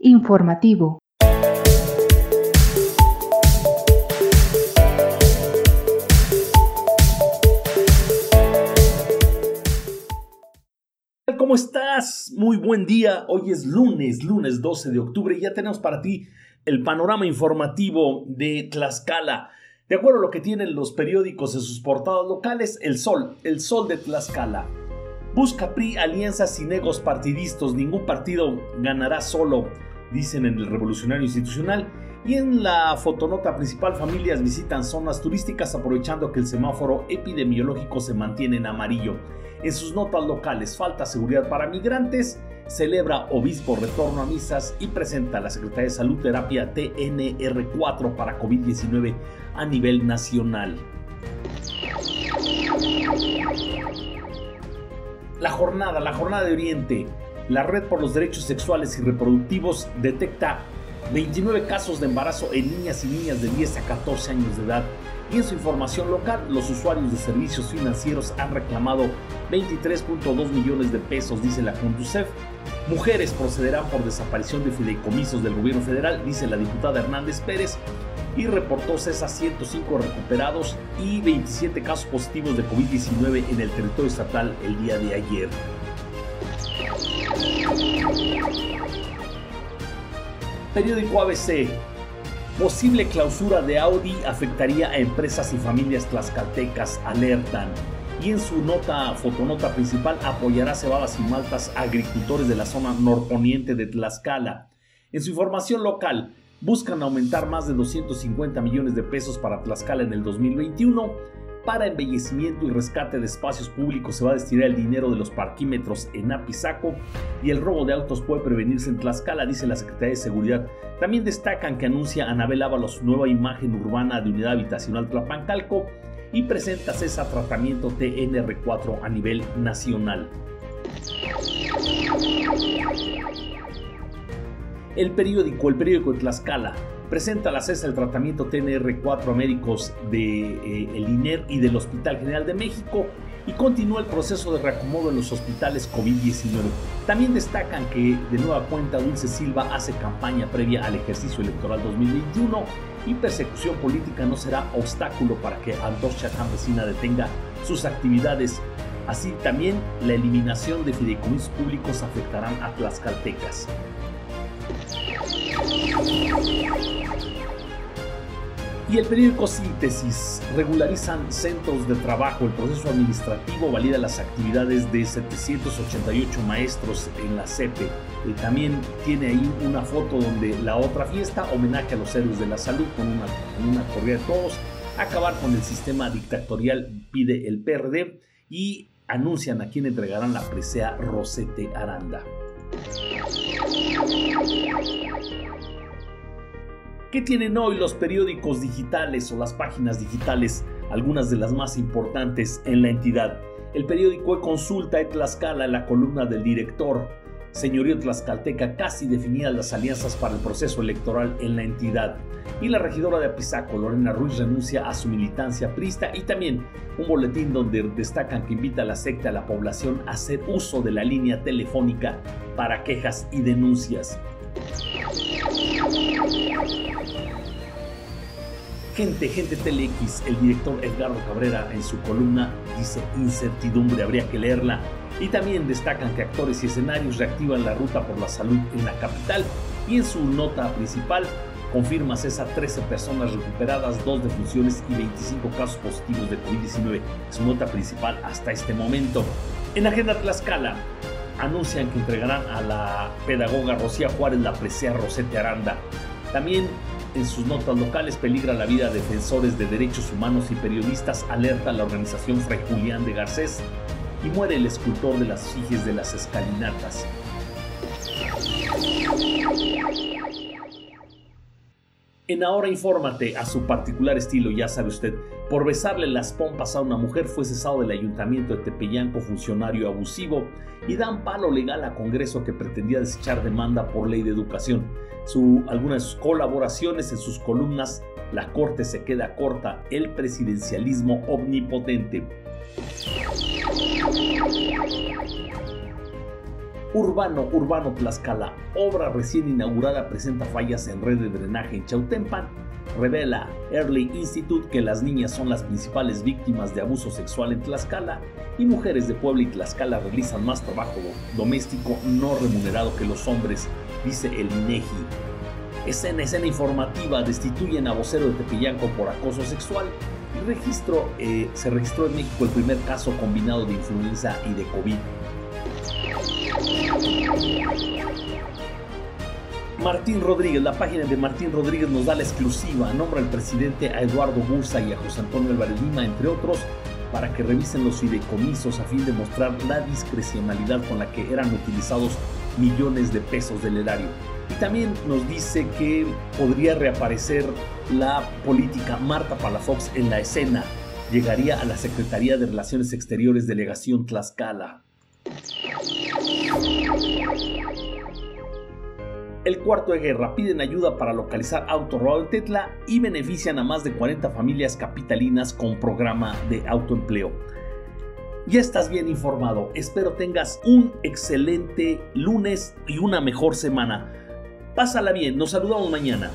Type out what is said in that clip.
Informativo. ¿Cómo estás? Muy buen día. Hoy es lunes, lunes 12 de octubre y ya tenemos para ti el panorama informativo de Tlaxcala. De acuerdo a lo que tienen los periódicos en sus portadas locales, El Sol, El Sol de Tlaxcala. Busca PRI alianzas sin egos partidistas, ningún partido ganará solo, dicen en el Revolucionario Institucional. Y en la fotonota principal, familias visitan zonas turísticas aprovechando que el semáforo epidemiológico se mantiene en amarillo. En sus notas locales, falta seguridad para migrantes, celebra obispo retorno a misas y presenta a la Secretaría de Salud terapia TNR4 para COVID-19 a nivel nacional. La jornada, la jornada de Oriente, la Red por los Derechos Sexuales y Reproductivos detecta 29 casos de embarazo en niñas y niñas de 10 a 14 años de edad y en su información local, los usuarios de servicios financieros han reclamado 23.2 millones de pesos, dice la Conducef. Mujeres procederán por desaparición de fideicomisos del gobierno federal, dice la diputada Hernández Pérez. Y reportó CESA 105 recuperados y 27 casos positivos de COVID-19 en el territorio estatal el día de ayer. Periódico ABC Posible clausura de Audi afectaría a empresas y familias tlaxcaltecas, alertan. Y en su nota, fotonota principal, apoyará cebadas y maltas a agricultores de la zona norponiente de Tlaxcala. En su información local, buscan aumentar más de 250 millones de pesos para Tlaxcala en el 2021 para embellecimiento y rescate de espacios públicos se va a destinar el dinero de los parquímetros en Apizaco y el robo de autos puede prevenirse en Tlaxcala, dice la Secretaría de Seguridad. También destacan que anuncia Anabel Ábalos nueva imagen urbana de unidad habitacional Tlapancalco y presenta CESA tratamiento TNR4 a nivel nacional. El periódico, el periódico de Tlaxcala, presenta la CESA el tratamiento TNR4 a médicos del de, eh, INER y del Hospital General de México y continúa el proceso de reacomodo en los hospitales COVID-19. También destacan que de nueva cuenta Dulce Silva hace campaña previa al ejercicio electoral 2021 y persecución política no será obstáculo para que Antorcha Campesina detenga sus actividades. Así también la eliminación de fideicomisos públicos afectarán a Tlaxcaltecas. Y el periódico Síntesis regularizan centros de trabajo. El proceso administrativo valida las actividades de 788 maestros en la CEPE. Y también tiene ahí una foto donde la otra fiesta, homenaje a los héroes de la salud con una, con una corrida de todos. Acabar con el sistema dictatorial pide el PRD y anuncian a quién entregarán la presea Rosete Aranda. ¿Qué tienen hoy los periódicos digitales o las páginas digitales, algunas de las más importantes en la entidad? El periódico e Tlaxcala, la columna del director, señorío tlaxcalteca, casi definidas las alianzas para el proceso electoral en la entidad. Y la regidora de Apizaco, Lorena Ruiz, renuncia a su militancia prista y también un boletín donde destacan que invita a la secta a la población a hacer uso de la línea telefónica para quejas y denuncias. Gente, gente TeleX, el director Edgardo Cabrera en su columna dice incertidumbre, habría que leerla. Y también destacan que actores y escenarios reactivan la ruta por la salud en la capital. Y en su nota principal confirma César 13 personas recuperadas, 2 defunciones y 25 casos positivos de COVID-19. Su nota principal hasta este momento. En Agenda Tlaxcala, anuncian que entregarán a la pedagoga Rocía Juárez la presea Rosete Aranda. También en sus notas locales peligra la vida de defensores de derechos humanos y periodistas, alerta la organización Fray Julián de Garcés y muere el escultor de las fijes de las escalinatas. En Ahora Infórmate, a su particular estilo, ya sabe usted, por besarle las pompas a una mujer fue cesado del ayuntamiento de Tepeyanco funcionario abusivo y dan palo legal a Congreso que pretendía desechar demanda por ley de educación. Su, algunas colaboraciones en sus columnas, la Corte se queda corta, el presidencialismo omnipotente. Urbano, Urbano Tlaxcala, obra recién inaugurada presenta fallas en red de drenaje en Chautempan. Revela Early Institute que las niñas son las principales víctimas de abuso sexual en Tlaxcala y mujeres de Puebla y Tlaxcala realizan más trabajo doméstico no remunerado que los hombres, dice el INEGI. Escena, escena informativa, destituyen a vocero de Tepeyanco por acoso sexual registro, eh, se registró en México el primer caso combinado de influenza y de COVID. Martín Rodríguez, la página de Martín Rodríguez nos da la exclusiva, nombra al presidente a Eduardo Bursa y a José Antonio Álvarez Lima, entre otros, para que revisen los fideicomisos a fin de mostrar la discrecionalidad con la que eran utilizados millones de pesos del erario. Y también nos dice que podría reaparecer la política Marta Palafox en la escena. Llegaría a la Secretaría de Relaciones Exteriores Delegación Tlaxcala. El cuarto de guerra piden ayuda para localizar auto robado Tetla y benefician a más de 40 familias capitalinas con programa de autoempleo. Ya estás bien informado, espero tengas un excelente lunes y una mejor semana. Pásala bien, nos saludamos mañana.